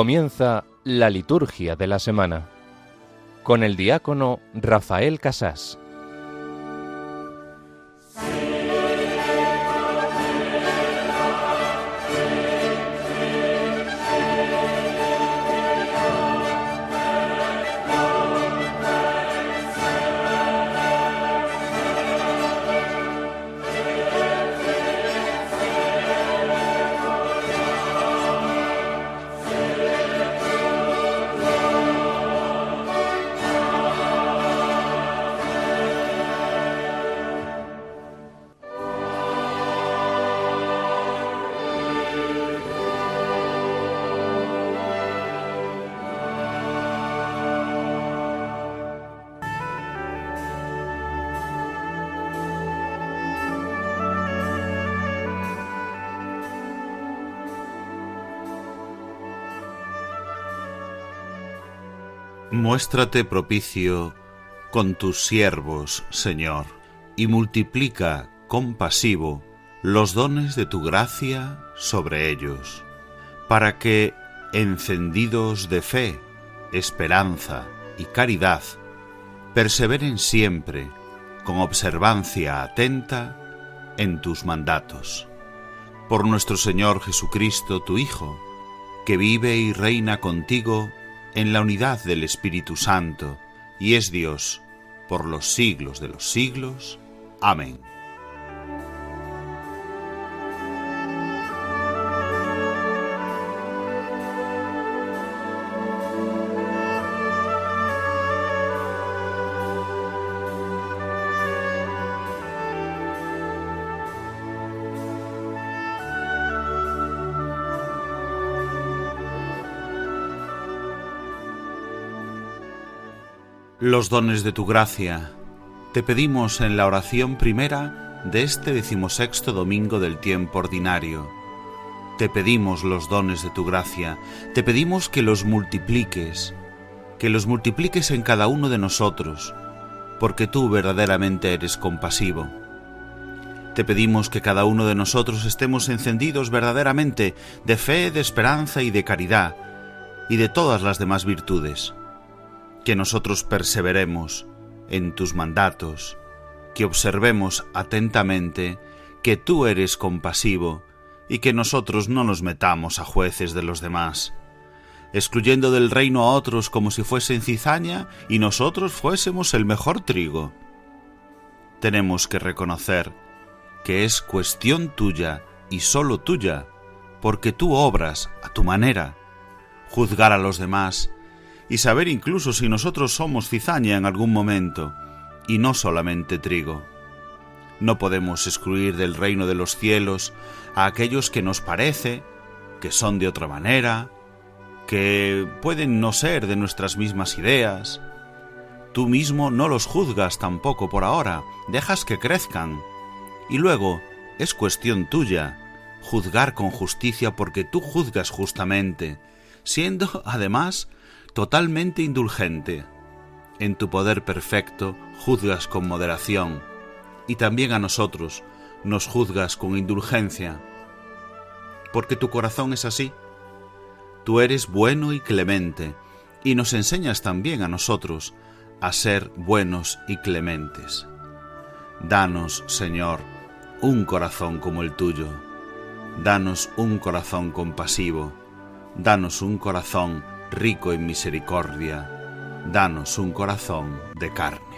Comienza la liturgia de la semana con el diácono Rafael Casás. Muéstrate propicio con tus siervos, Señor, y multiplica compasivo los dones de tu gracia sobre ellos, para que, encendidos de fe, esperanza y caridad, perseveren siempre con observancia atenta en tus mandatos. Por nuestro Señor Jesucristo, tu Hijo, que vive y reina contigo en la unidad del Espíritu Santo, y es Dios por los siglos de los siglos. Amén. Los dones de tu gracia. Te pedimos en la oración primera de este decimosexto domingo del tiempo ordinario. Te pedimos los dones de tu gracia, te pedimos que los multipliques, que los multipliques en cada uno de nosotros, porque tú verdaderamente eres compasivo. Te pedimos que cada uno de nosotros estemos encendidos verdaderamente de fe, de esperanza y de caridad, y de todas las demás virtudes que nosotros perseveremos en tus mandatos, que observemos atentamente que tú eres compasivo y que nosotros no nos metamos a jueces de los demás, excluyendo del reino a otros como si fuesen cizaña y nosotros fuésemos el mejor trigo. Tenemos que reconocer que es cuestión tuya y sólo tuya, porque tú obras a tu manera. Juzgar a los demás y saber incluso si nosotros somos cizaña en algún momento, y no solamente trigo. No podemos excluir del reino de los cielos a aquellos que nos parece que son de otra manera, que pueden no ser de nuestras mismas ideas. Tú mismo no los juzgas tampoco por ahora, dejas que crezcan. Y luego es cuestión tuya juzgar con justicia porque tú juzgas justamente, siendo además totalmente indulgente. En tu poder perfecto juzgas con moderación, y también a nosotros nos juzgas con indulgencia, porque tu corazón es así. Tú eres bueno y clemente, y nos enseñas también a nosotros a ser buenos y clementes. Danos, Señor, un corazón como el tuyo. Danos un corazón compasivo. Danos un corazón rico en misericordia, danos un corazón de carne.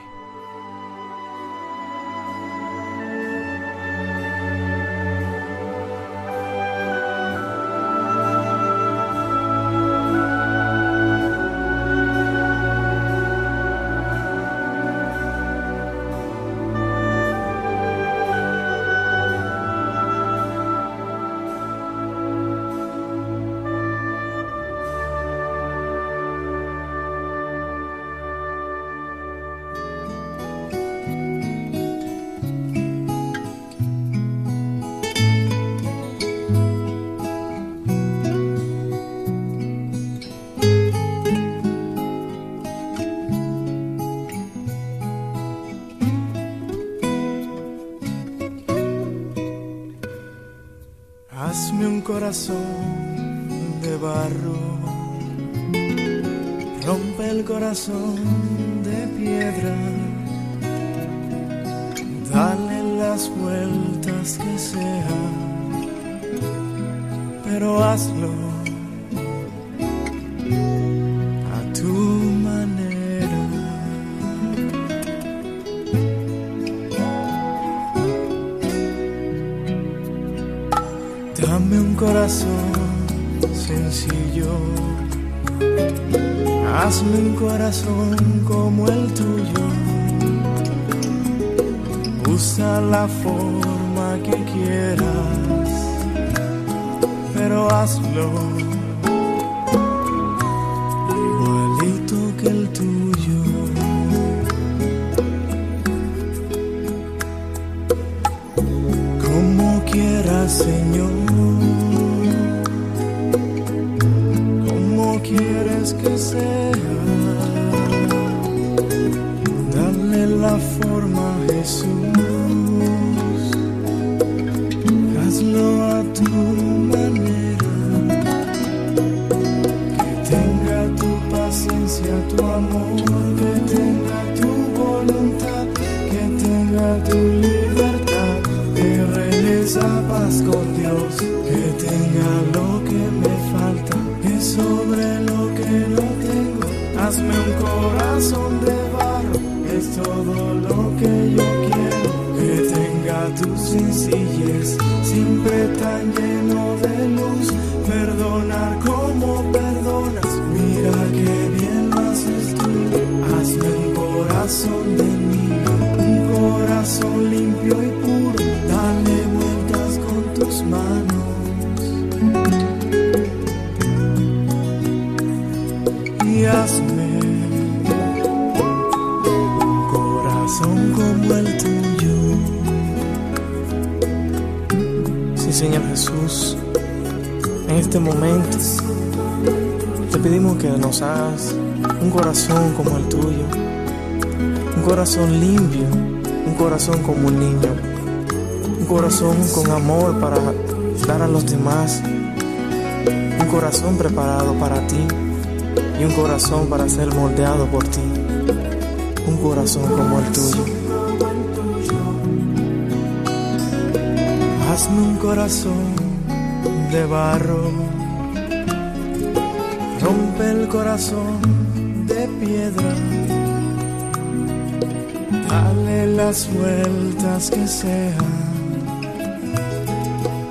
Corazón de barro. Rompe el corazón de piedra, dale las vueltas que sea, pero hazlo corazón como el tuyo. Usa la forma que quieras, pero hazlo sencillez, siempre tan este momento te pedimos que nos hagas un corazón como el tuyo, un corazón limpio, un corazón como un niño, un corazón con amor para dar a los demás, un corazón preparado para ti y un corazón para ser moldeado por ti, un corazón como el tuyo. Hazme un corazón de barro, rompe el corazón de piedra, dale las vueltas que sean,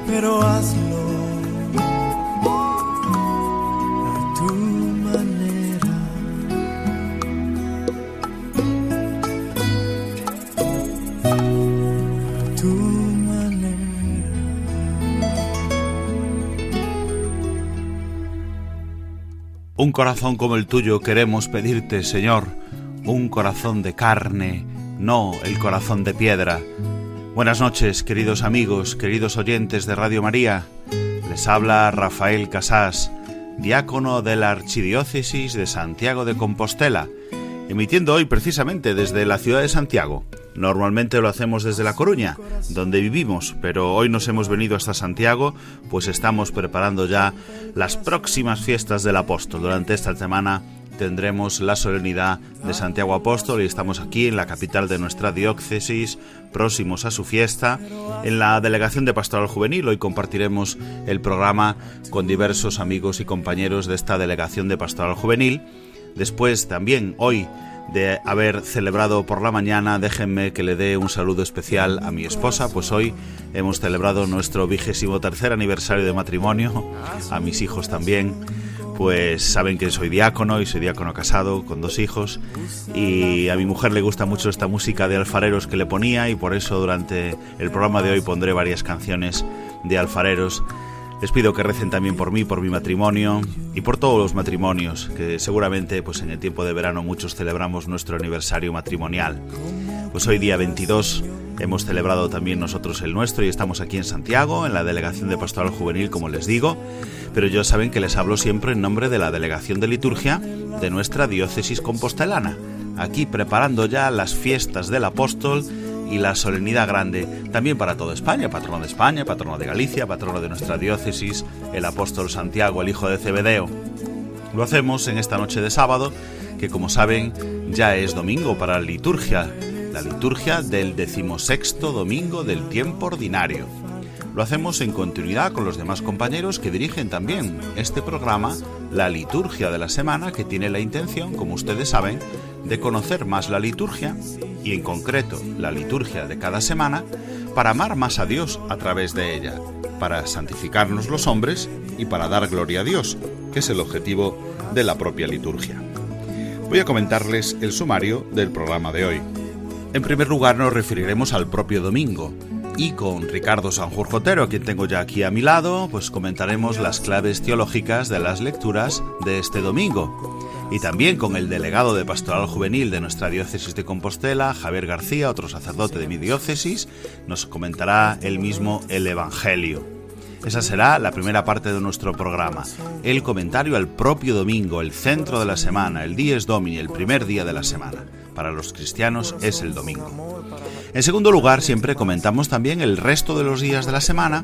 pero hazlo Un corazón como el tuyo queremos pedirte, Señor, un corazón de carne, no el corazón de piedra. Buenas noches, queridos amigos, queridos oyentes de Radio María. Les habla Rafael Casás, diácono de la Archidiócesis de Santiago de Compostela, emitiendo hoy precisamente desde la ciudad de Santiago. Normalmente lo hacemos desde La Coruña, donde vivimos, pero hoy nos hemos venido hasta Santiago, pues estamos preparando ya las próximas fiestas del apóstol. Durante esta semana tendremos la solemnidad de Santiago Apóstol y estamos aquí en la capital de nuestra diócesis, próximos a su fiesta, en la Delegación de Pastoral Juvenil. Hoy compartiremos el programa con diversos amigos y compañeros de esta Delegación de Pastoral Juvenil. Después también hoy de haber celebrado por la mañana, déjenme que le dé un saludo especial a mi esposa, pues hoy hemos celebrado nuestro vigésimo tercer aniversario de matrimonio, a mis hijos también, pues saben que soy diácono y soy diácono casado con dos hijos y a mi mujer le gusta mucho esta música de alfareros que le ponía y por eso durante el programa de hoy pondré varias canciones de alfareros les pido que recen también por mí, por mi matrimonio y por todos los matrimonios, que seguramente pues en el tiempo de verano muchos celebramos nuestro aniversario matrimonial. Pues hoy día 22 hemos celebrado también nosotros el nuestro y estamos aquí en Santiago, en la Delegación de Pastoral Juvenil, como les digo, pero ya saben que les hablo siempre en nombre de la Delegación de Liturgia de nuestra diócesis compostelana, aquí preparando ya las fiestas del apóstol y la solemnidad grande también para toda España, patrono de España, patrono de Galicia, patrono de nuestra diócesis, el apóstol Santiago, el hijo de Cebedeo. Lo hacemos en esta noche de sábado, que como saben ya es domingo para la liturgia, la liturgia del decimosexto domingo del tiempo ordinario. Lo hacemos en continuidad con los demás compañeros que dirigen también este programa, la liturgia de la semana, que tiene la intención, como ustedes saben, de conocer más la liturgia y en concreto la liturgia de cada semana para amar más a Dios a través de ella, para santificarnos los hombres y para dar gloria a Dios, que es el objetivo de la propia liturgia. Voy a comentarles el sumario del programa de hoy. En primer lugar nos referiremos al propio domingo, y con Ricardo Sanjurjotero, a quien tengo ya aquí a mi lado, pues comentaremos las claves teológicas de las lecturas de este domingo. Y también con el delegado de Pastoral Juvenil de nuestra diócesis de Compostela, Javier García, otro sacerdote de mi diócesis, nos comentará él mismo el Evangelio. Esa será la primera parte de nuestro programa, el comentario al propio domingo, el centro de la semana, el Dies Domini, el primer día de la semana. Para los cristianos es el domingo. En segundo lugar, siempre comentamos también el resto de los días de la semana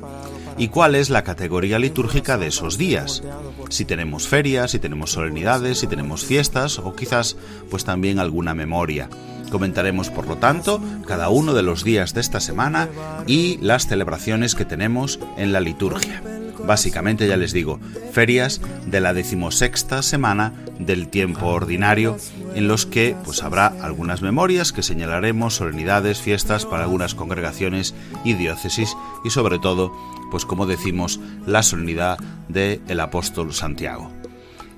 y cuál es la categoría litúrgica de esos días. Si tenemos ferias, si tenemos solemnidades, si tenemos fiestas o quizás pues también alguna memoria. Comentaremos, por lo tanto, cada uno de los días de esta semana y las celebraciones que tenemos en la liturgia. Básicamente, ya les digo, ferias de la decimosexta semana del tiempo ordinario, en los que pues habrá algunas memorias que señalaremos, solemnidades, fiestas para algunas congregaciones y diócesis, y sobre todo, pues como decimos, la solemnidad del el apóstol Santiago.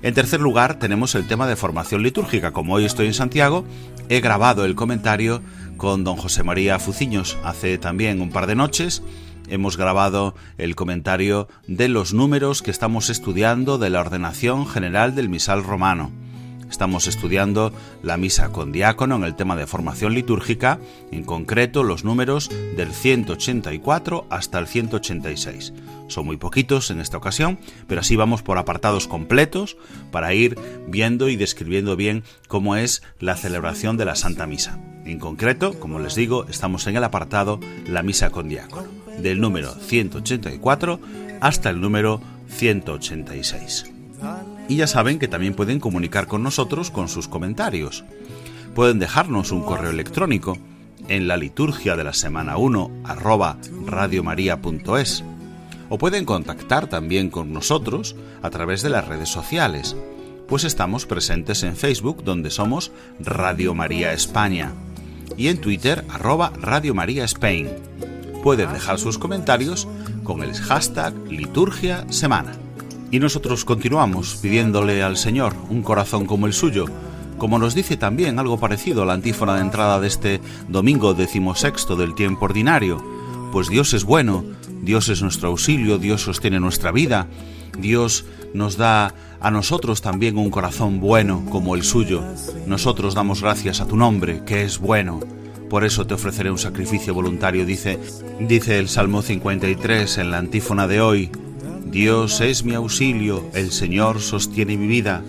En tercer lugar, tenemos el tema de formación litúrgica. Como hoy estoy en Santiago, he grabado el comentario con don José María Fuciños hace también un par de noches hemos grabado el comentario de los números que estamos estudiando de la ordenación general del misal romano. Estamos estudiando la misa con diácono en el tema de formación litúrgica, en concreto los números del 184 hasta el 186. Son muy poquitos en esta ocasión, pero así vamos por apartados completos para ir viendo y describiendo bien cómo es la celebración de la Santa Misa. En concreto, como les digo, estamos en el apartado La Misa con Diácono del número 184 hasta el número 186. Y ya saben que también pueden comunicar con nosotros con sus comentarios. Pueden dejarnos un correo electrónico en la liturgia de la semana 1 arroba radiomaria.es o pueden contactar también con nosotros a través de las redes sociales, pues estamos presentes en Facebook donde somos Radio María España y en Twitter arroba Radio María Spain pueden dejar sus comentarios con el hashtag liturgia semana. Y nosotros continuamos pidiéndole al Señor un corazón como el suyo, como nos dice también algo parecido a la antífona de entrada de este domingo decimosexto del tiempo ordinario, pues Dios es bueno, Dios es nuestro auxilio, Dios sostiene nuestra vida, Dios nos da a nosotros también un corazón bueno como el suyo. Nosotros damos gracias a tu nombre, que es bueno. Por eso te ofreceré un sacrificio voluntario, dice, dice el Salmo 53 en la antífona de hoy. Dios es mi auxilio, el Señor sostiene mi vida.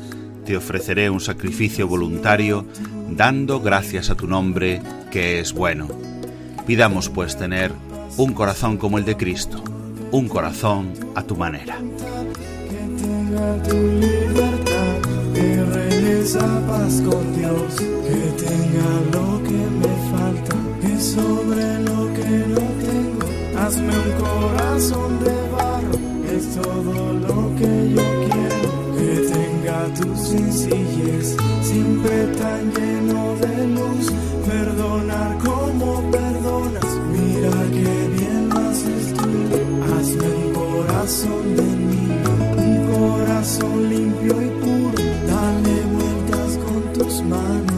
Te ofreceré un sacrificio voluntario, dando gracias a tu nombre, que es bueno. Pidamos pues tener un corazón como el de Cristo, un corazón a tu manera. Paz con Dios, que tenga lo que me falta, que sobre lo que no tengo, hazme un corazón de barro, es todo lo que yo quiero, que tenga tu sencillez, siempre tan lleno de luz, perdonar como perdonas, mira que bien haces tú, hazme un corazón de corazón limpio y puro, dale vueltas con tus manos.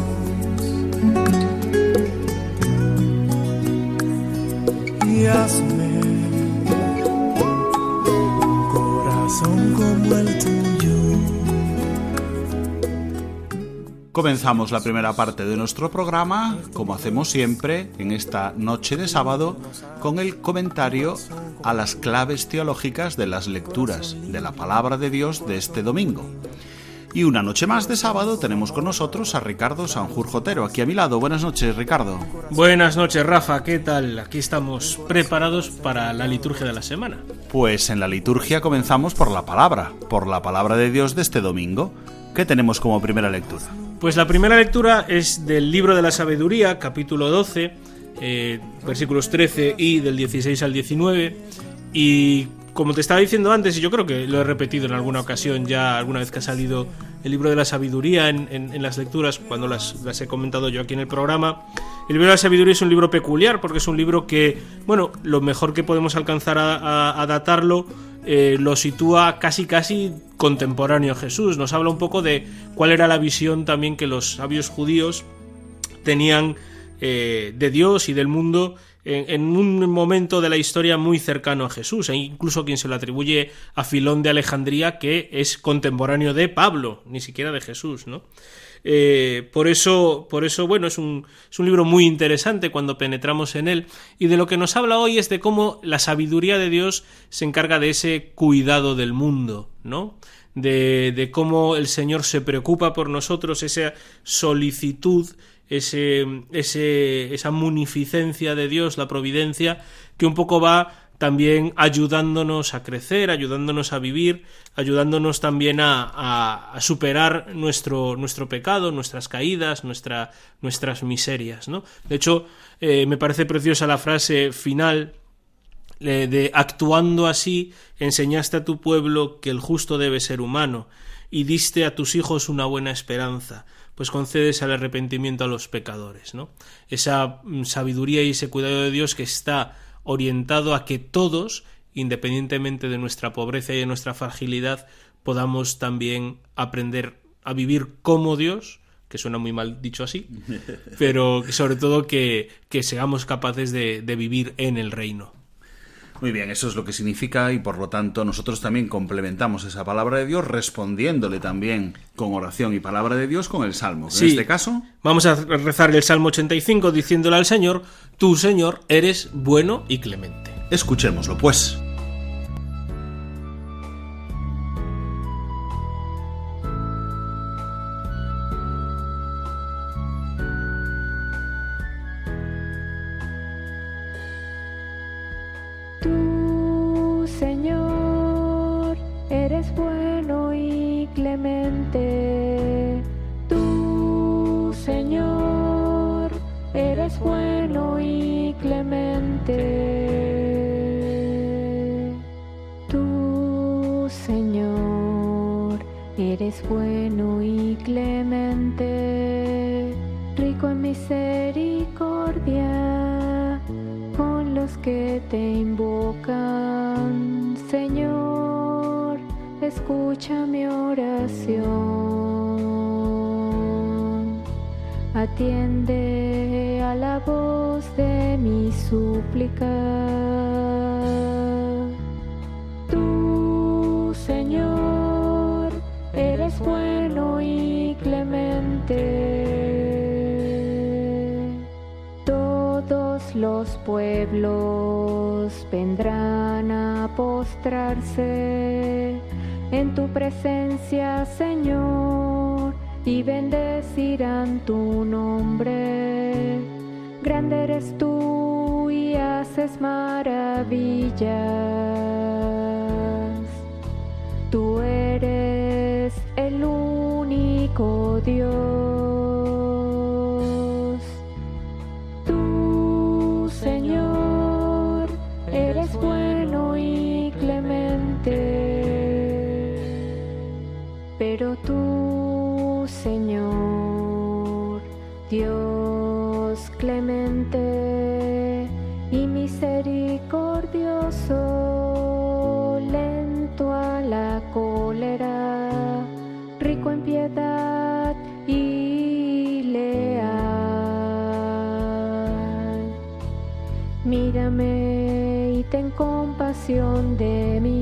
Comenzamos la primera parte de nuestro programa, como hacemos siempre, en esta noche de sábado, con el comentario a las claves teológicas de las lecturas de la palabra de Dios de este domingo. Y una noche más de sábado tenemos con nosotros a Ricardo Sanjurjotero, aquí a mi lado. Buenas noches, Ricardo. Buenas noches, Rafa. ¿Qué tal? Aquí estamos preparados para la liturgia de la semana. Pues en la liturgia comenzamos por la palabra, por la palabra de Dios de este domingo. ¿Qué tenemos como primera lectura? Pues la primera lectura es del libro de la sabiduría, capítulo 12, eh, versículos 13 y del 16 al 19. Y como te estaba diciendo antes, y yo creo que lo he repetido en alguna ocasión ya, alguna vez que ha salido el libro de la sabiduría en, las lecturas, cuando las, he comentado yo aquí en el programa, el libro de la sabiduría es un libro peculiar porque es un libro que, bueno, lo mejor que podemos alcanzar a, datarlo eh, lo sitúa casi casi contemporáneo a Jesús. Nos habla un poco de cuál era la visión también que los sabios judíos tenían eh, de Dios y del mundo en, un momento de la historia muy cercano a Jesús, e incluso quien se lo atribuye a Filón de Alejandría, que es contemporáneo de Pablo, ni siquiera de Jesús, ¿no? Eh, por eso, por eso, bueno, es un, es un libro muy interesante cuando penetramos en él. Y de lo que nos habla hoy es de cómo la sabiduría de Dios se encarga de ese cuidado del mundo, ¿no? De, de cómo el Señor se preocupa por nosotros, esa solicitud ese, ese, esa munificencia de Dios, la providencia, que un poco va también ayudándonos a crecer, ayudándonos a vivir, ayudándonos también a, superar nuestro, nuestro pecado, nuestras caídas, nuestra, nuestras miserias. ¿no? De hecho, eh, me parece preciosa la frase final eh, de actuando así, enseñaste a tu pueblo que el justo debe ser humano, y diste a tus hijos una buena esperanza pues concedes al arrepentimiento a los pecadores, ¿no? Esa mm, sabiduría y ese cuidado de Dios que está orientado a que todos, independientemente de nuestra pobreza y de nuestra fragilidad, podamos también aprender a vivir como Dios, que suena muy mal dicho así, pero sobre todo que, que seamos capaces de vivir en el reino. Muy bien, eso es lo que significa y por lo tanto nosotros también complementamos esa palabra de Dios respondiéndole también con oración y palabra de Dios con el Salmo. En este caso... Vamos a rezar el Salmo 85 diciéndole al Señor, tú Señor eres bueno y clemente. Escuchémoslo pues. Señor, y bendecirán tu nombre. Grande eres tú y haces maravillas. Tú eres el único Dios. Compasión de mí.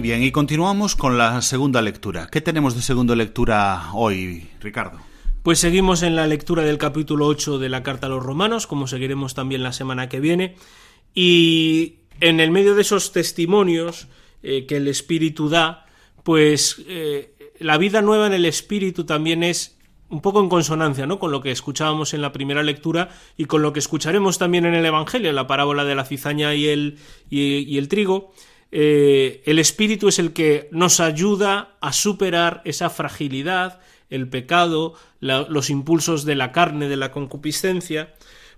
Bien, y continuamos con la segunda lectura. ¿Qué tenemos de segunda lectura hoy, Ricardo? Pues seguimos en la lectura del capítulo 8 de la Carta a los Romanos, como seguiremos también la semana que viene. Y en el medio de esos testimonios eh, que el Espíritu da, pues eh, la vida nueva en el Espíritu también es un poco en consonancia ¿no? con lo que escuchábamos en la primera lectura y con lo que escucharemos también en el Evangelio, la parábola de la cizaña y el, y, el trigo. Eh, el Espíritu es el que nos ayuda a superar esa fragilidad, el pecado, los impulsos de la carne, de la concupiscencia.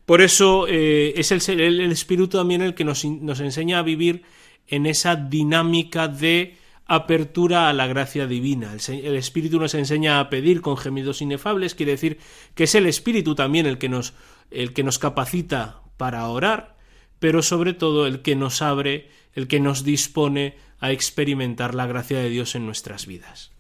Por eso eh, es el, el, Espíritu también el que nos, nos enseña a vivir en esa dinámica de apertura a la gracia divina. El, Espíritu nos enseña a pedir con gemidos inefables, quiere decir que es el Espíritu también el que nos, el que nos capacita para orar, pero sobre todo el que nos abre, el que nos dispone a experimentar la gracia de Dios en nuestras vidas.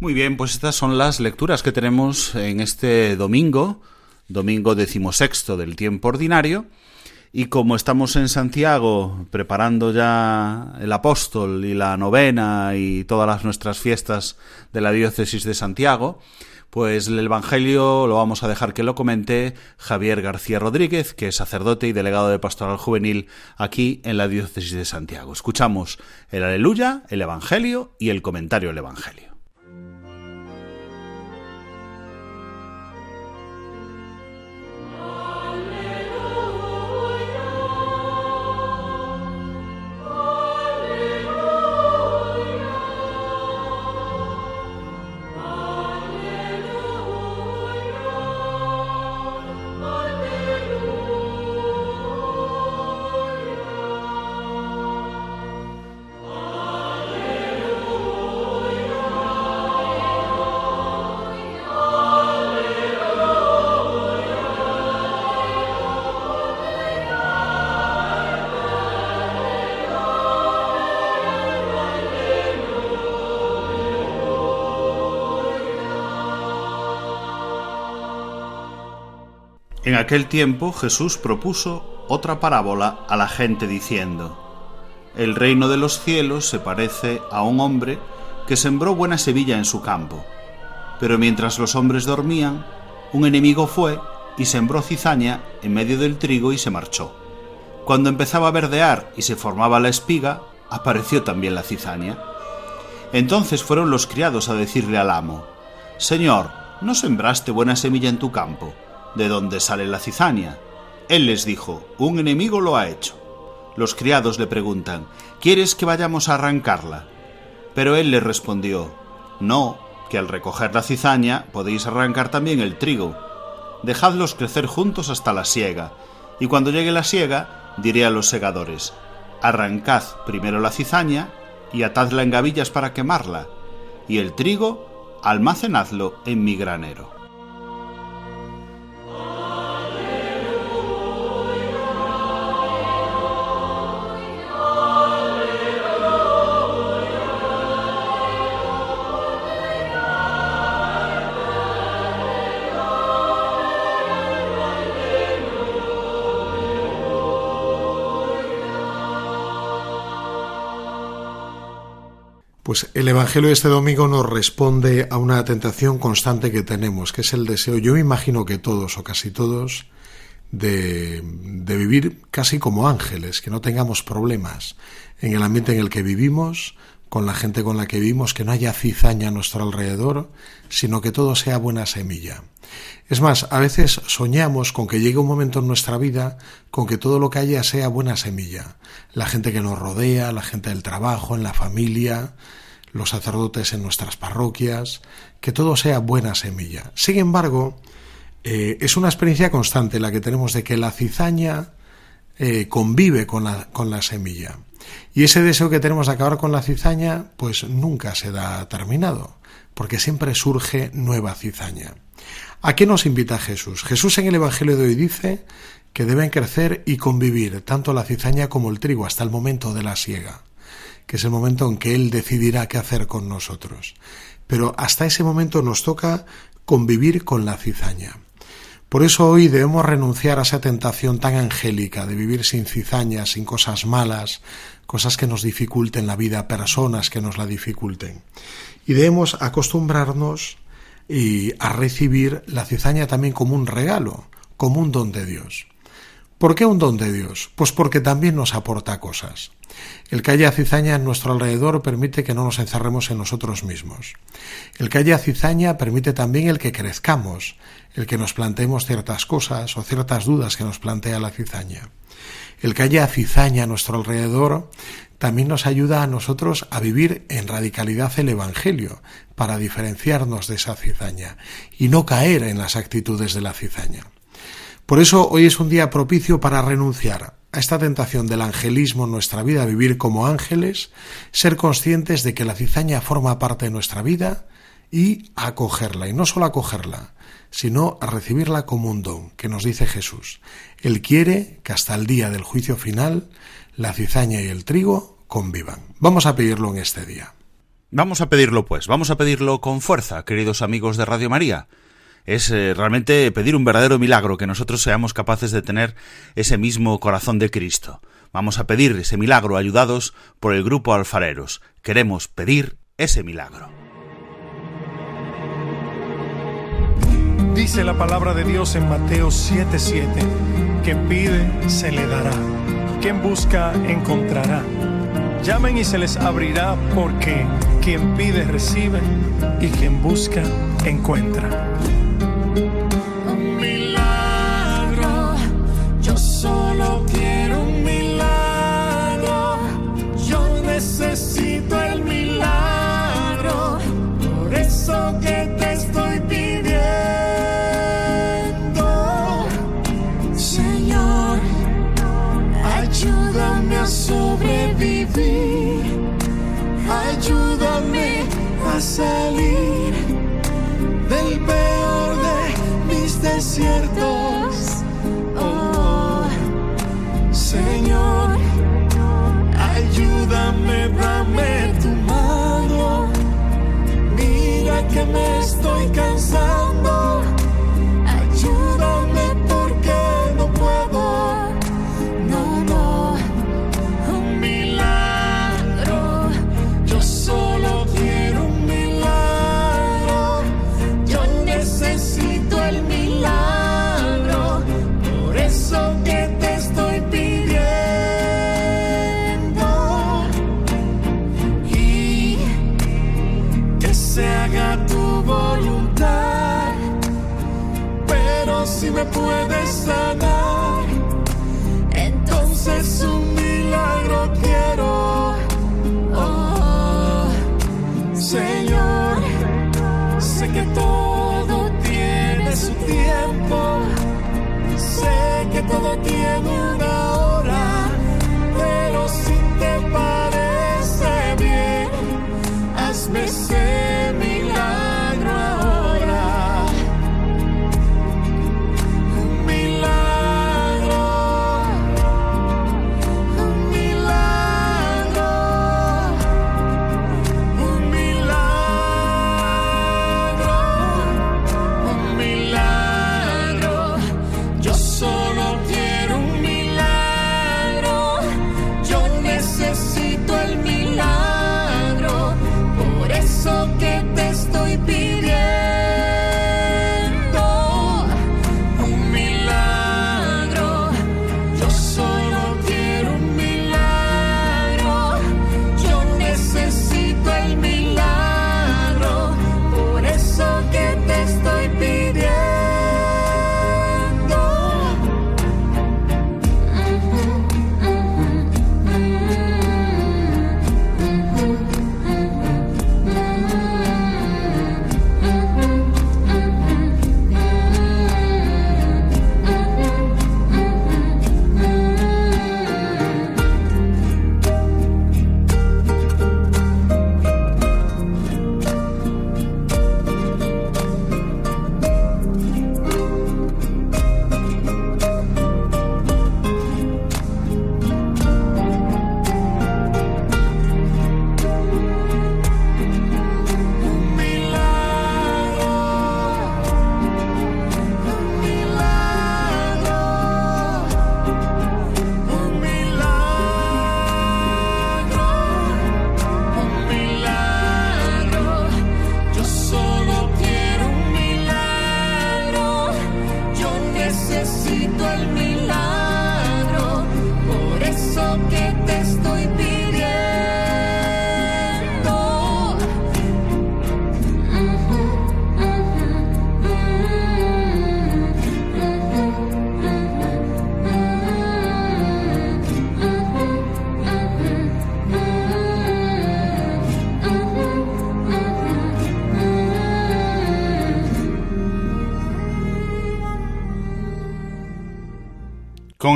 Muy bien, pues estas son las lecturas que tenemos en este domingo, domingo decimosexto del tiempo ordinario, y como estamos en Santiago preparando ya el apóstol y la novena y todas las nuestras fiestas de la diócesis de Santiago, pues el Evangelio lo vamos a dejar que lo comente Javier García Rodríguez, que es sacerdote y delegado de Pastoral Juvenil aquí en la diócesis de Santiago. Escuchamos el aleluya, el Evangelio y el comentario del Evangelio. En aquel tiempo Jesús propuso otra parábola a la gente diciendo, El reino de los cielos se parece a un hombre que sembró buena semilla en su campo, pero mientras los hombres dormían, un enemigo fue y sembró cizaña en medio del trigo y se marchó. Cuando empezaba a verdear y se formaba la espiga, apareció también la cizaña. Entonces fueron los criados a decirle al amo, Señor, ¿no sembraste buena semilla en tu campo? ¿De dónde sale la cizaña? Él les dijo, un enemigo lo ha hecho. Los criados le preguntan, ¿quieres que vayamos a arrancarla? Pero él les respondió, no, que al recoger la cizaña podéis arrancar también el trigo. Dejadlos crecer juntos hasta la siega, y cuando llegue la siega, diré a los segadores, arrancad primero la cizaña y atadla en gavillas para quemarla, y el trigo almacenadlo en mi granero. Pues el Evangelio de este domingo nos responde a una tentación constante que tenemos, que es el deseo, yo imagino que todos o casi todos, de, de, vivir casi como ángeles, que no tengamos problemas en el ambiente en el que vivimos, con la gente con la que vivimos, que no haya cizaña a nuestro alrededor, sino que todo sea buena semilla. Es más, a veces soñamos con que llegue un momento en nuestra vida con que todo lo que haya sea buena semilla. La gente que nos rodea, la gente del trabajo, en la familia, los sacerdotes en nuestras parroquias, que todo sea buena semilla. Sin embargo, eh, es una experiencia constante la que tenemos de que la cizaña eh, convive con la, con la semilla. Y ese deseo que tenemos de acabar con la cizaña, pues nunca se da terminado, porque siempre surge nueva cizaña. ¿A qué nos invita Jesús? Jesús en el Evangelio de hoy dice que deben crecer y convivir tanto la cizaña como el trigo hasta el momento de la siega que es el momento en que Él decidirá qué hacer con nosotros. Pero hasta ese momento nos toca convivir con la cizaña. Por eso hoy debemos renunciar a esa tentación tan angélica de vivir sin cizañas, sin cosas malas, cosas que nos dificulten la vida, personas que nos la dificulten. Y debemos acostumbrarnos y a recibir la cizaña también como un regalo, como un don de Dios. ¿Por qué un don de Dios? Pues porque también nos aporta cosas. El que haya cizaña en nuestro alrededor permite que no nos encerremos en nosotros mismos. El que haya cizaña permite también el que crezcamos, el que nos planteemos ciertas cosas o ciertas dudas que nos plantea la cizaña. El que haya cizaña a nuestro alrededor también nos ayuda a nosotros a vivir en radicalidad el Evangelio, para diferenciarnos de esa cizaña y no caer en las actitudes de la cizaña. Por eso hoy es un día propicio para renunciar a esta tentación del angelismo en nuestra vida, vivir como ángeles, ser conscientes de que la cizaña forma parte de nuestra vida y acogerla, y no solo acogerla, sino a recibirla como un don, que nos dice Jesús. Él quiere que hasta el día del juicio final la cizaña y el trigo convivan. Vamos a pedirlo en este día. Vamos a pedirlo pues, vamos a pedirlo con fuerza, queridos amigos de Radio María. Es eh, realmente pedir un verdadero milagro, que nosotros seamos capaces de tener ese mismo corazón de Cristo. Vamos a pedir ese milagro ayudados por el grupo alfareros. Queremos pedir ese milagro. Dice la palabra de Dios en Mateo 7:7, que pide se le dará, quien busca encontrará. Llamen y se les abrirá porque quien pide recibe y quien busca encuentra. Necesito el milagro, por eso que te estoy pidiendo, Señor, ayúdame a sobrevivir, ayúdame a salir del peor de mis desiertos. Oh, Señor, ayúdame, dame tu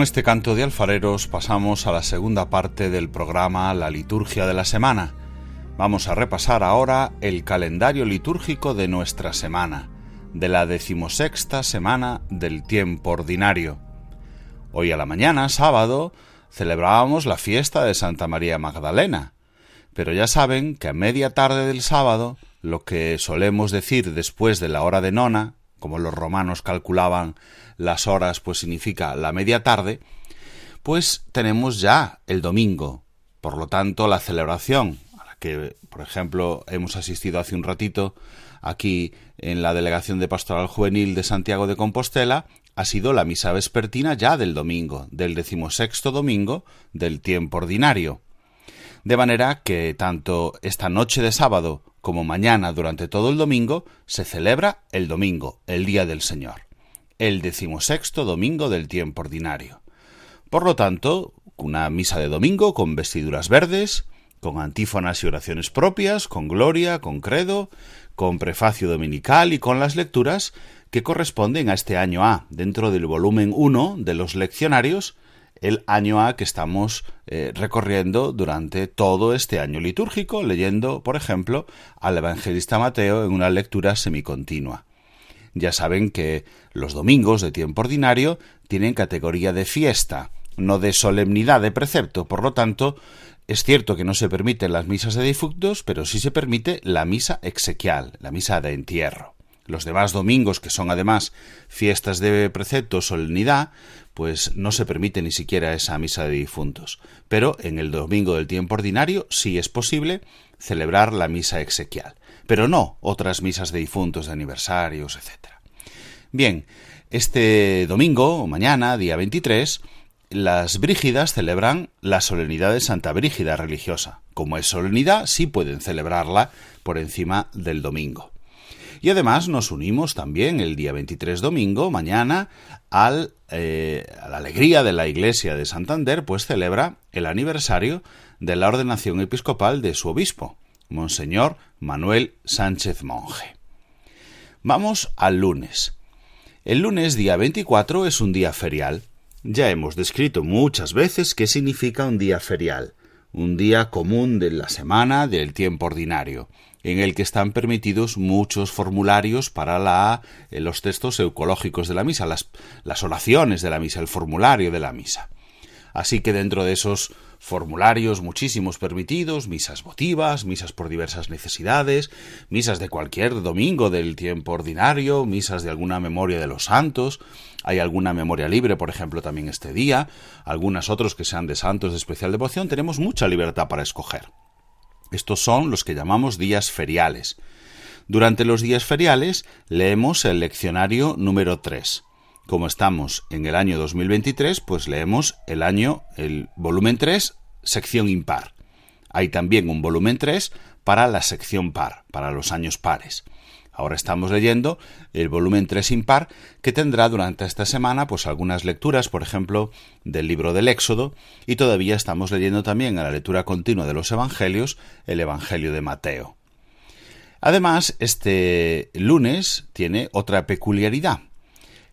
este canto de alfareros pasamos a la segunda parte del programa La liturgia de la semana. Vamos a repasar ahora el calendario litúrgico de nuestra semana, de la decimosexta semana del tiempo ordinario. Hoy a la mañana, sábado, celebrábamos la fiesta de Santa María Magdalena, pero ya saben que a media tarde del sábado, lo que solemos decir después de la hora de nona, como los romanos calculaban las horas pues significa la media tarde, pues tenemos ya el domingo. Por lo tanto, la celebración a la que, por ejemplo, hemos asistido hace un ratito aquí en la Delegación de Pastoral Juvenil de Santiago de Compostela, ha sido la misa vespertina ya del domingo, del decimosexto domingo del tiempo ordinario. De manera que tanto esta noche de sábado como mañana durante todo el domingo se celebra el domingo, el día del Señor el decimosexto domingo del tiempo ordinario. Por lo tanto, una misa de domingo con vestiduras verdes, con antífonas y oraciones propias, con gloria, con credo, con prefacio dominical y con las lecturas que corresponden a este año A, dentro del volumen 1 de los leccionarios, el año A que estamos eh, recorriendo durante todo este año litúrgico, leyendo, por ejemplo, al evangelista Mateo en una lectura semicontinua. Ya saben que los domingos de tiempo ordinario tienen categoría de fiesta, no de solemnidad de precepto. Por lo tanto, es cierto que no se permiten las misas de difuntos, pero sí se permite la misa exequial, la misa de entierro. Los demás domingos, que son además fiestas de precepto o solemnidad, pues no se permite ni siquiera esa misa de difuntos. Pero en el domingo del tiempo ordinario sí es posible celebrar la misa exequial pero no otras misas de difuntos, de aniversarios, etc. Bien, este domingo mañana, día 23, las brígidas celebran la solemnidad de Santa Brígida religiosa. Como es solemnidad, sí pueden celebrarla por encima del domingo. Y además nos unimos también el día 23 domingo, mañana, al, eh, a la alegría de la Iglesia de Santander, pues celebra el aniversario de la ordenación episcopal de su obispo. Monseñor Manuel Sánchez Monje. Vamos al lunes. El lunes día 24 es un día ferial. Ya hemos descrito muchas veces qué significa un día ferial, un día común de la semana del tiempo ordinario, en el que están permitidos muchos formularios para la, eh, los textos eucológicos de la misa, las, oraciones de la misa, el formulario de la misa. Así que dentro de esos formularios muchísimos permitidos, misas votivas, misas por diversas necesidades, misas de cualquier domingo del tiempo ordinario, misas de alguna memoria de los santos, hay alguna memoria libre, por ejemplo, también este día, algunas otros que sean de santos de especial devoción, tenemos mucha libertad para escoger. Estos son los que llamamos días feriales. Durante los días feriales leemos el leccionario número 3. Como estamos en el año 2023, pues leemos el año, el volumen 3, sección impar. Hay también un volumen 3 para la sección par, para los años pares. Ahora estamos leyendo el volumen 3 impar que tendrá durante esta semana pues algunas lecturas, por ejemplo, del libro del Éxodo y todavía estamos leyendo también a la lectura continua de los evangelios el evangelio de Mateo. Además, este lunes tiene otra peculiaridad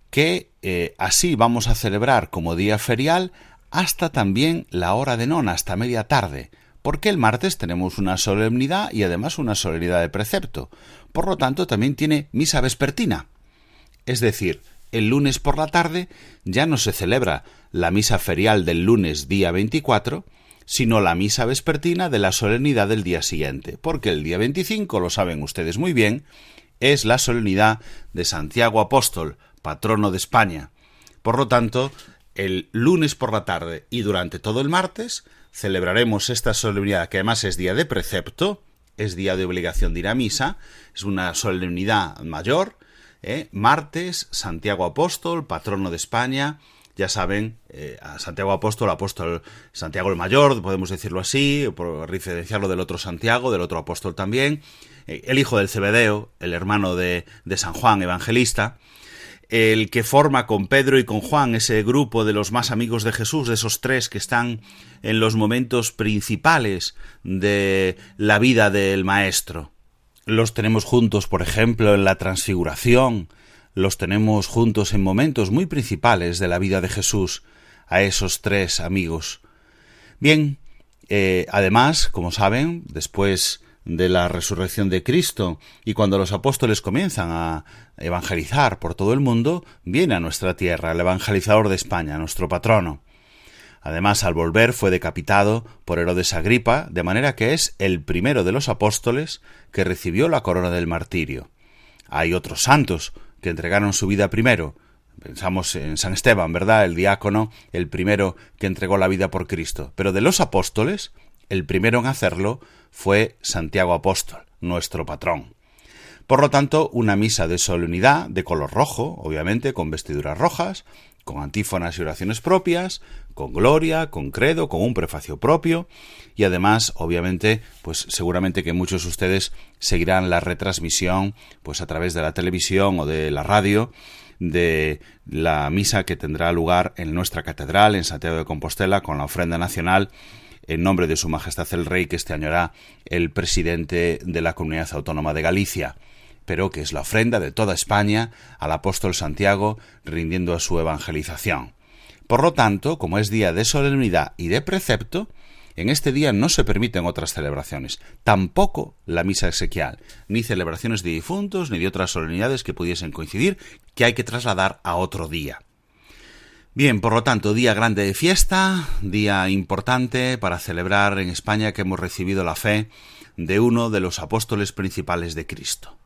que eh, así vamos a celebrar como día ferial hasta también la hora de nona, hasta media tarde, porque el martes tenemos una solemnidad y además una solemnidad de precepto. Por lo tanto, también tiene misa vespertina. Es decir, el lunes por la tarde ya no se celebra la misa ferial del lunes día 24, sino la misa vespertina de la solemnidad del día siguiente, porque el día 25, lo saben ustedes muy bien, es la solemnidad de Santiago Apóstol, patrono de España. Por lo tanto, el lunes por la tarde y durante todo el martes celebraremos esta solemnidad, que además es día de precepto, es día de obligación de ir a misa, es una solemnidad mayor. ¿eh? Martes, Santiago Apóstol, patrono de España. Ya saben, eh, a Santiago Apóstol, apóstol Santiago el Mayor, podemos decirlo así, por diferenciarlo del otro Santiago, del otro apóstol también. Eh, el hijo del Cebedeo, el hermano de, de San Juan Evangelista el que forma con Pedro y con Juan ese grupo de los más amigos de Jesús, de esos tres que están en los momentos principales de la vida del Maestro. Los tenemos juntos, por ejemplo, en la transfiguración, los tenemos juntos en momentos muy principales de la vida de Jesús, a esos tres amigos. Bien, eh, además, como saben, después de la resurrección de Cristo y cuando los apóstoles comienzan a evangelizar por todo el mundo, viene a nuestra tierra el evangelizador de España, nuestro patrono. Además, al volver fue decapitado por Herodes Agripa, de manera que es el primero de los apóstoles que recibió la corona del martirio. Hay otros santos que entregaron su vida primero. Pensamos en San Esteban, ¿verdad? El diácono, el primero que entregó la vida por Cristo. Pero de los apóstoles, el primero en hacerlo fue Santiago Apóstol, nuestro patrón. Por lo tanto, una misa de solemnidad, de color rojo, obviamente, con vestiduras rojas, con antífonas y oraciones propias, con gloria, con credo, con un prefacio propio y además, obviamente, pues seguramente que muchos de ustedes seguirán la retransmisión pues a través de la televisión o de la radio de la misa que tendrá lugar en nuestra catedral en Santiago de Compostela con la ofrenda nacional en nombre de Su Majestad el Rey, que este año hará el presidente de la Comunidad Autónoma de Galicia pero que es la ofrenda de toda España al apóstol Santiago rindiendo a su evangelización. Por lo tanto, como es día de solemnidad y de precepto, en este día no se permiten otras celebraciones, tampoco la misa exequial, ni celebraciones de difuntos, ni de otras solemnidades que pudiesen coincidir, que hay que trasladar a otro día. Bien, por lo tanto, día grande de fiesta, día importante para celebrar en España que hemos recibido la fe de uno de los apóstoles principales de Cristo.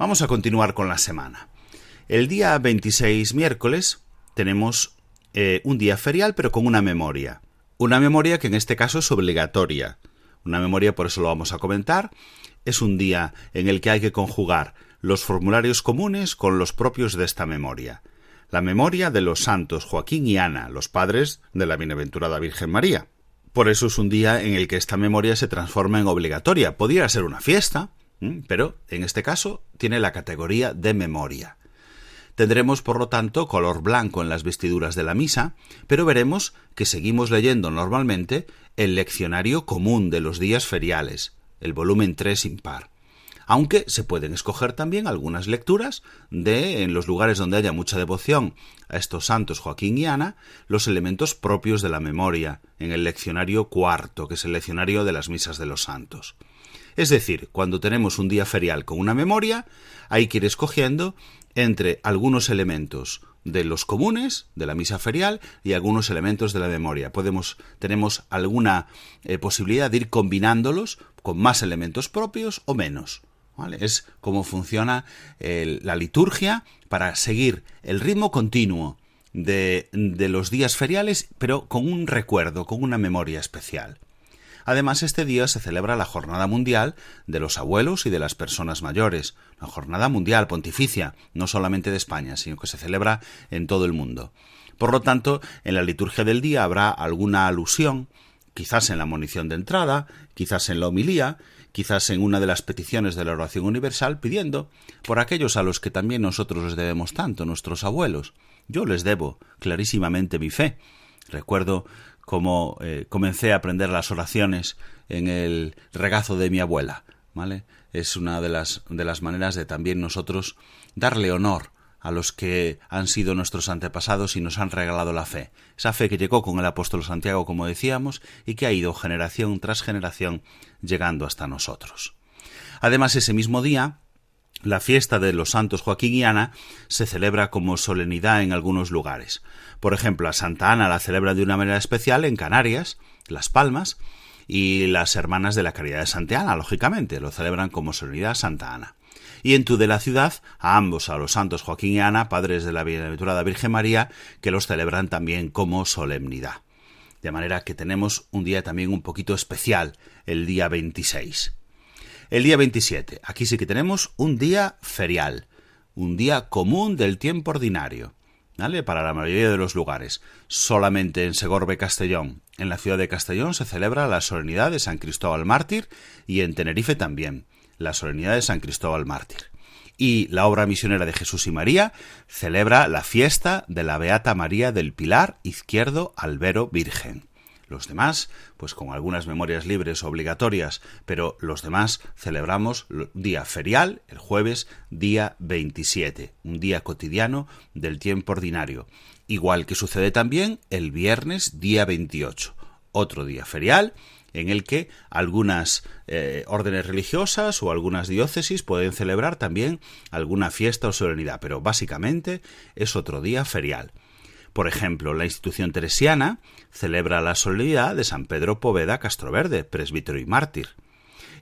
Vamos a continuar con la semana. El día 26, miércoles, tenemos eh, un día ferial, pero con una memoria. Una memoria que en este caso es obligatoria. Una memoria, por eso lo vamos a comentar. Es un día en el que hay que conjugar los formularios comunes con los propios de esta memoria. La memoria de los santos Joaquín y Ana, los padres de la bienaventurada Virgen María. Por eso es un día en el que esta memoria se transforma en obligatoria. Podría ser una fiesta, pero en este caso tiene la categoría de memoria. Tendremos, por lo tanto, color blanco en las vestiduras de la misa, pero veremos que seguimos leyendo normalmente el leccionario común de los días feriales, el volumen 3 impar. Aunque se pueden escoger también algunas lecturas de, en los lugares donde haya mucha devoción a estos santos Joaquín y Ana, los elementos propios de la memoria, en el leccionario cuarto, que es el leccionario de las misas de los santos. Es decir, cuando tenemos un día ferial con una memoria, hay que ir escogiendo entre algunos elementos de los comunes de la misa ferial y algunos elementos de la memoria. Podemos tenemos alguna eh, posibilidad de ir combinándolos con más elementos propios o menos. Es como funciona la liturgia para seguir el ritmo continuo de, de los días feriales, pero con un recuerdo, con una memoria especial. Además, este día se celebra la Jornada Mundial de los Abuelos y de las Personas Mayores, la Jornada Mundial Pontificia, no solamente de España, sino que se celebra en todo el mundo. Por lo tanto, en la liturgia del día habrá alguna alusión, quizás en la munición de entrada, quizás en la homilía, quizás en una de las peticiones de la oración universal, pidiendo por aquellos a los que también nosotros les debemos tanto, nuestros abuelos. Yo les debo clarísimamente mi fe. Recuerdo como eh, comencé a aprender las oraciones en el regazo de mi abuela, ¿vale? Es una de las, de las maneras de también nosotros darle honor a los que han sido nuestros antepasados y nos han regalado la fe. Esa fe que llegó con el apóstol Santiago, como decíamos, y que ha ido generación tras generación llegando hasta nosotros. Además, ese mismo día, la fiesta de los santos Joaquín y Ana se celebra como solemnidad en algunos lugares. Por ejemplo, a Santa Ana la celebra de una manera especial en Canarias, Las Palmas, y las hermanas de la Caridad de Santa Ana, lógicamente, lo celebran como solemnidad Santa Ana. Y en de la ciudad, a ambos, a los santos Joaquín y Ana, padres de la Bienaventurada Virgen María, que los celebran también como solemnidad. De manera que tenemos un día también un poquito especial, el día 26. El día 27, aquí sí que tenemos un día ferial, un día común del tiempo ordinario. Para la mayoría de los lugares. Solamente en Segorbe, Castellón. En la ciudad de Castellón se celebra la solemnidad de San Cristóbal Mártir y en Tenerife también, la solemnidad de San Cristóbal Mártir. Y la obra misionera de Jesús y María celebra la fiesta de la Beata María del Pilar Izquierdo Albero Virgen. Los demás, pues con algunas memorias libres obligatorias, pero los demás celebramos día ferial, el jueves, día 27, un día cotidiano del tiempo ordinario. igual que sucede también el viernes día 28, otro día ferial en el que algunas eh, órdenes religiosas o algunas diócesis pueden celebrar también alguna fiesta o solemnidad, pero básicamente es otro día ferial. Por ejemplo, la institución teresiana celebra la solemnidad de San Pedro Poveda Castroverde, presbítero y mártir.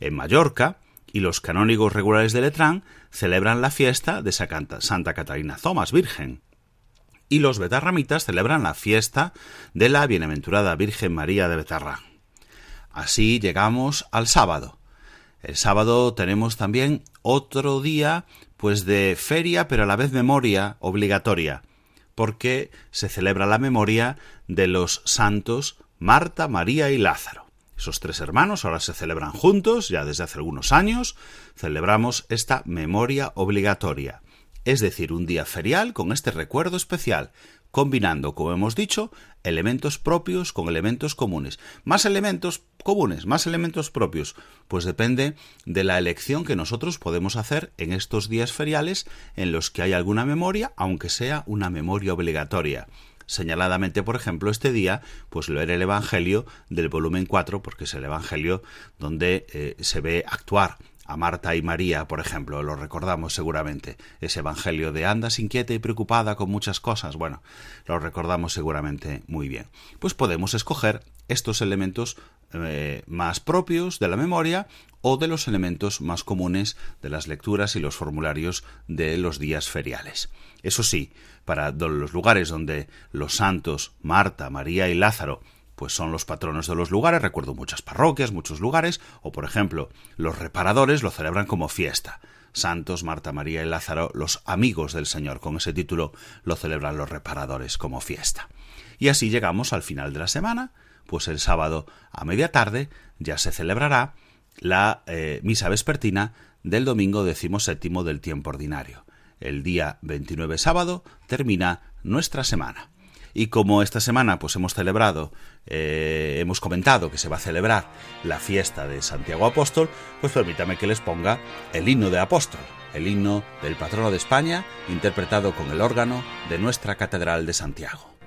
En Mallorca, y los canónigos regulares de Letrán celebran la fiesta de Santa Catalina Thomas Virgen. Y los betarramitas celebran la fiesta de la Bienaventurada Virgen María de Betarra. Así llegamos al sábado. El sábado tenemos también otro día pues de feria, pero a la vez memoria obligatoria, porque se celebra la memoria de los santos Marta, María y Lázaro. Esos tres hermanos ahora se celebran juntos, ya desde hace algunos años, celebramos esta memoria obligatoria, es decir, un día ferial con este recuerdo especial, combinando, como hemos dicho, elementos propios con elementos comunes. Más elementos comunes, más elementos propios, pues depende de la elección que nosotros podemos hacer en estos días feriales en los que hay alguna memoria, aunque sea una memoria obligatoria. Señaladamente, por ejemplo, este día, pues lo era el Evangelio del volumen 4, porque es el Evangelio donde eh, se ve actuar a Marta y María, por ejemplo, lo recordamos seguramente, ese Evangelio de andas inquieta y preocupada con muchas cosas, bueno, lo recordamos seguramente muy bien. Pues podemos escoger estos elementos eh, más propios de la memoria o de los elementos más comunes de las lecturas y los formularios de los días feriales. Eso sí, para los lugares donde los santos Marta, María y Lázaro pues son los patronos de los lugares, recuerdo muchas parroquias, muchos lugares, o por ejemplo, los reparadores lo celebran como fiesta. Santos, Marta, María y Lázaro, los amigos del Señor, con ese título lo celebran los reparadores como fiesta. Y así llegamos al final de la semana, pues el sábado a media tarde ya se celebrará la eh, misa vespertina del domingo decimoséptimo del tiempo ordinario. El día 29 sábado termina nuestra semana. Y como esta semana pues hemos celebrado, eh, hemos comentado que se va a celebrar la fiesta de Santiago Apóstol, pues permítame que les ponga el himno de Apóstol, el himno del patrono de España, interpretado con el órgano de nuestra Catedral de Santiago.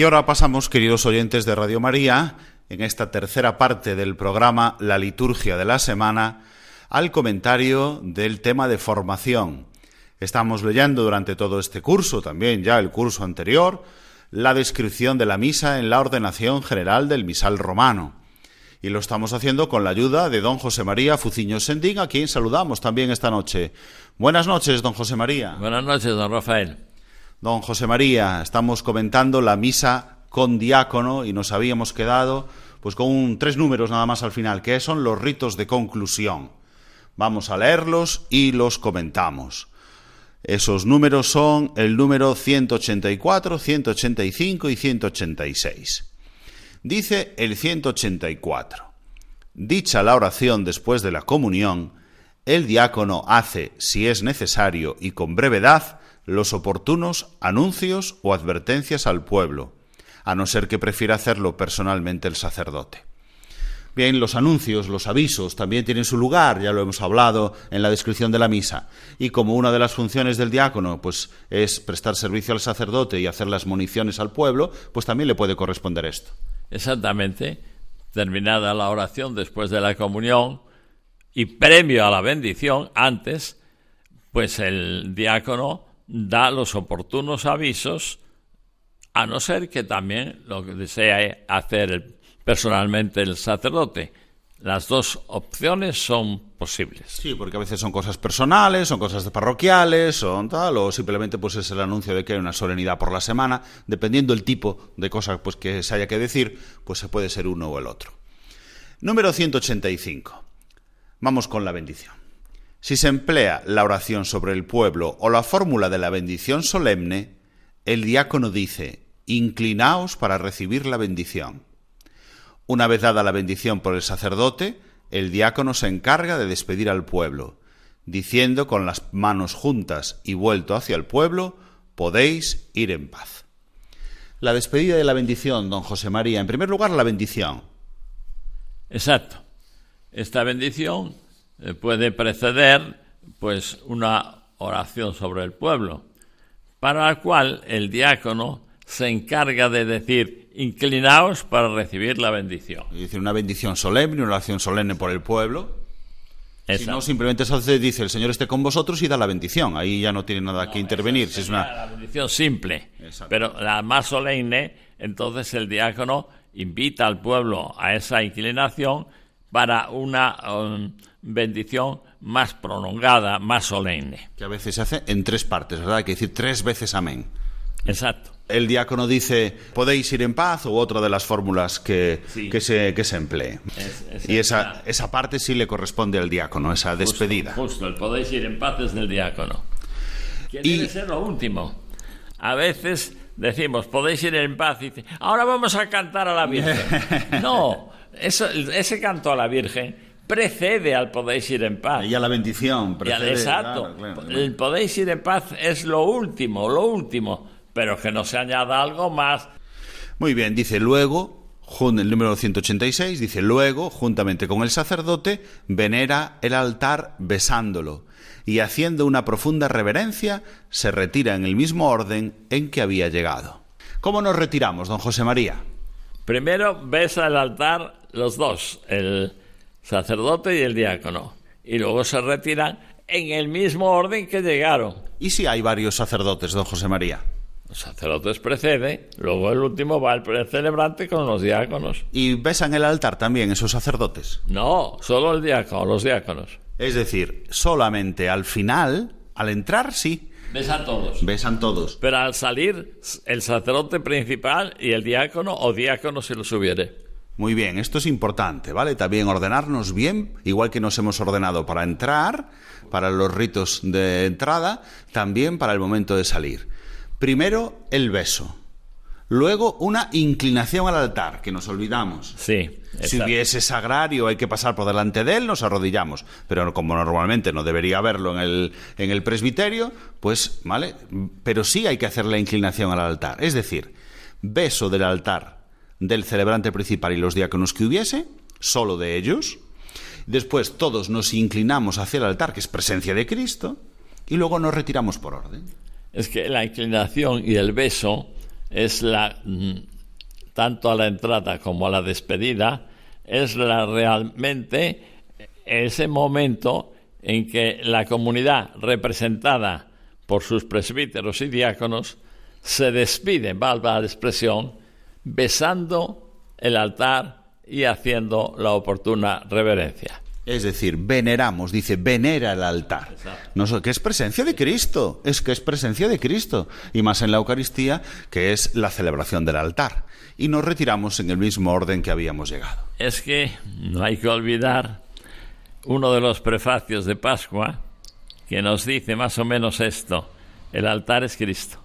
Y ahora pasamos, queridos oyentes de Radio María, en esta tercera parte del programa La liturgia de la semana, al comentario del tema de formación. Estamos leyendo durante todo este curso, también ya el curso anterior, la descripción de la misa en la ordenación general del misal romano. Y lo estamos haciendo con la ayuda de don José María Fuciño Sendín, a quien saludamos también esta noche. Buenas noches, don José María. Buenas noches, don Rafael. Don José María, estamos comentando la misa con diácono y nos habíamos quedado pues con un- tres números nada más al final, que son los ritos de conclusión. Vamos a leerlos y los comentamos. Esos números son el número 184, 185 y 186. Dice el 184. Dicha la oración después de la comunión, el diácono hace, si es necesario y con brevedad, los oportunos anuncios o advertencias al pueblo, a no ser que prefiera hacerlo personalmente el sacerdote. Bien, los anuncios, los avisos también tienen su lugar, ya lo hemos hablado en la descripción de la misa. Y como una de las funciones del diácono pues es prestar servicio al sacerdote y hacer las municiones al pueblo, pues también le puede corresponder esto. Exactamente. Terminada la oración después de la comunión y premio a la bendición antes, pues el diácono da los oportunos avisos, a no ser que también lo que desea hacer personalmente el sacerdote. Las dos opciones son posibles. Sí, porque a veces son cosas personales, son cosas parroquiales, son tal, o simplemente pues es el anuncio de que hay una solemnidad por la semana, dependiendo el tipo de cosa pues que se haya que decir, pues se puede ser uno o el otro. Número 185. Vamos con la bendición. Si se emplea la oración sobre el pueblo o la fórmula de la bendición solemne, el diácono dice, inclinaos para recibir la bendición. Una vez dada la bendición por el sacerdote, el diácono se encarga de despedir al pueblo, diciendo con las manos juntas y vuelto hacia el pueblo, podéis ir en paz. La despedida de la bendición, don José María. En primer lugar, la bendición. Exacto. Esta bendición eh, puede preceder pues una oración sobre el pueblo, para la cual el diácono se encarga de decir inclinaos para recibir la bendición. Es decir, una bendición solemne, una oración solemne por el pueblo. Si no, simplemente se hace, dice el Señor esté con vosotros y da la bendición. Ahí ya no tiene nada que intervenir. Si es una... la bendición simple, Exacto. pero la más solemne, entonces el diácono invita al pueblo a esa inclinación para una um, bendición más prolongada, más solemne. que a veces se hace en tres partes, ¿verdad? Hay que decir tres veces amén. Exacto. El diácono dice, podéis ir en paz, u otra de las fórmulas que, Sí. que, se, que se emplee. Es- es- y esa, esa parte sí le corresponde al diácono, esa despedida. Justo, justo, el podéis ir en paz es del diácono. Que Y- debe ser lo último. A veces decimos, podéis ir en paz, y dice, ahora vamos a cantar a la Virgen. no, eso, ese canto a la Virgen precede al podéis ir en paz. Y a la bendición. Precede, exacto. claro, claro. El podéis ir en paz es lo último, lo último, pero que no se añada algo más. Muy bien, dice luego, jun- el número 186, dice luego, juntamente con el sacerdote, venera el altar besándolo y haciendo una profunda reverencia, se retira en el mismo orden en que había llegado. ¿Cómo nos retiramos, don José María? Primero besa el altar los dos, el sacerdote y el diácono, y luego se retiran en el mismo orden que llegaron. ¿Y si hay varios sacerdotes, don José María? Los sacerdotes precede, luego el último va el celebrante con los diáconos. ¿Y besan el altar también esos sacerdotes? No, solo el diácono, los diáconos. Es decir, solamente al final, al entrar, sí, Besa a todos. besan todos. Pero al salir, el sacerdote principal y el diácono o diácono si los hubiere. Muy bien, esto es importante, ¿vale? También ordenarnos bien, igual que nos hemos ordenado para entrar, para los ritos de entrada, también para el momento de salir. Primero el beso, luego una inclinación al altar, que nos olvidamos. Sí. Si hubiese sagrario, hay que pasar por delante de él, nos arrodillamos. Pero como normalmente no debería haberlo en el, en el presbiterio, pues, ¿vale? Pero sí hay que hacer la inclinación al altar. Es decir, beso del altar del celebrante principal y los diáconos que hubiese, solo de ellos. Después todos nos inclinamos hacia el altar, que es presencia de Cristo, y luego nos retiramos por orden. Es que la inclinación y el beso es la mm, tanto a la entrada como a la despedida, es la realmente ese momento en que la comunidad representada por sus presbíteros y diáconos se despide, valga la expresión, besando el altar y haciendo la oportuna reverencia. Es decir, veneramos, dice, venera el altar. No, so- que es presencia de Cristo, es que es presencia de Cristo. Y más en la Eucaristía, que es la celebración del altar. Y nos retiramos en el mismo orden que habíamos llegado. Es que no hay que olvidar uno de los prefacios de Pascua que nos dice más o menos esto, el altar es Cristo.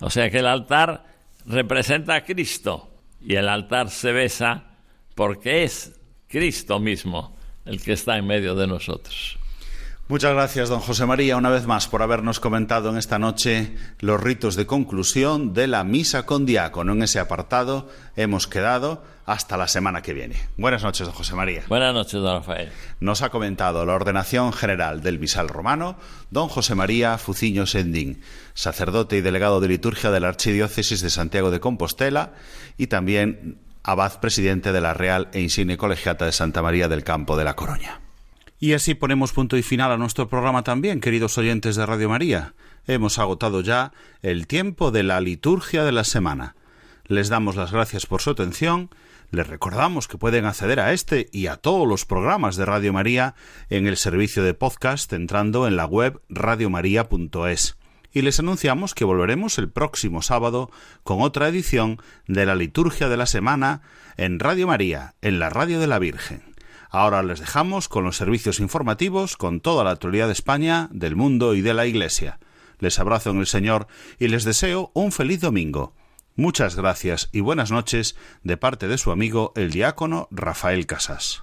O sea que el altar representa a Cristo y el altar se besa porque es Cristo mismo el que está en medio de nosotros. Muchas gracias, don José María, una vez más por habernos comentado en esta noche los ritos de conclusión de la misa con diácono. En ese apartado hemos quedado hasta la semana que viene. Buenas noches, don José María. Buenas noches, don Rafael. Nos ha comentado la ordenación general del misal romano, don José María Fuciño Sendín, sacerdote y delegado de liturgia de la Archidiócesis de Santiago de Compostela y también abad presidente de la Real e Insigne Colegiata de Santa María del Campo de la Coroña. Y así ponemos punto y final a nuestro programa también, queridos oyentes de Radio María. Hemos agotado ya el tiempo de la liturgia de la semana. Les damos las gracias por su atención. Les recordamos que pueden acceder a este y a todos los programas de Radio María en el servicio de podcast entrando en la web radiomaria.es. Y les anunciamos que volveremos el próximo sábado con otra edición de la liturgia de la semana en Radio María, en la Radio de la Virgen. Ahora les dejamos con los servicios informativos con toda la actualidad de España, del mundo y de la Iglesia. Les abrazo en el Señor y les deseo un feliz domingo. Muchas gracias y buenas noches de parte de su amigo el diácono Rafael Casas.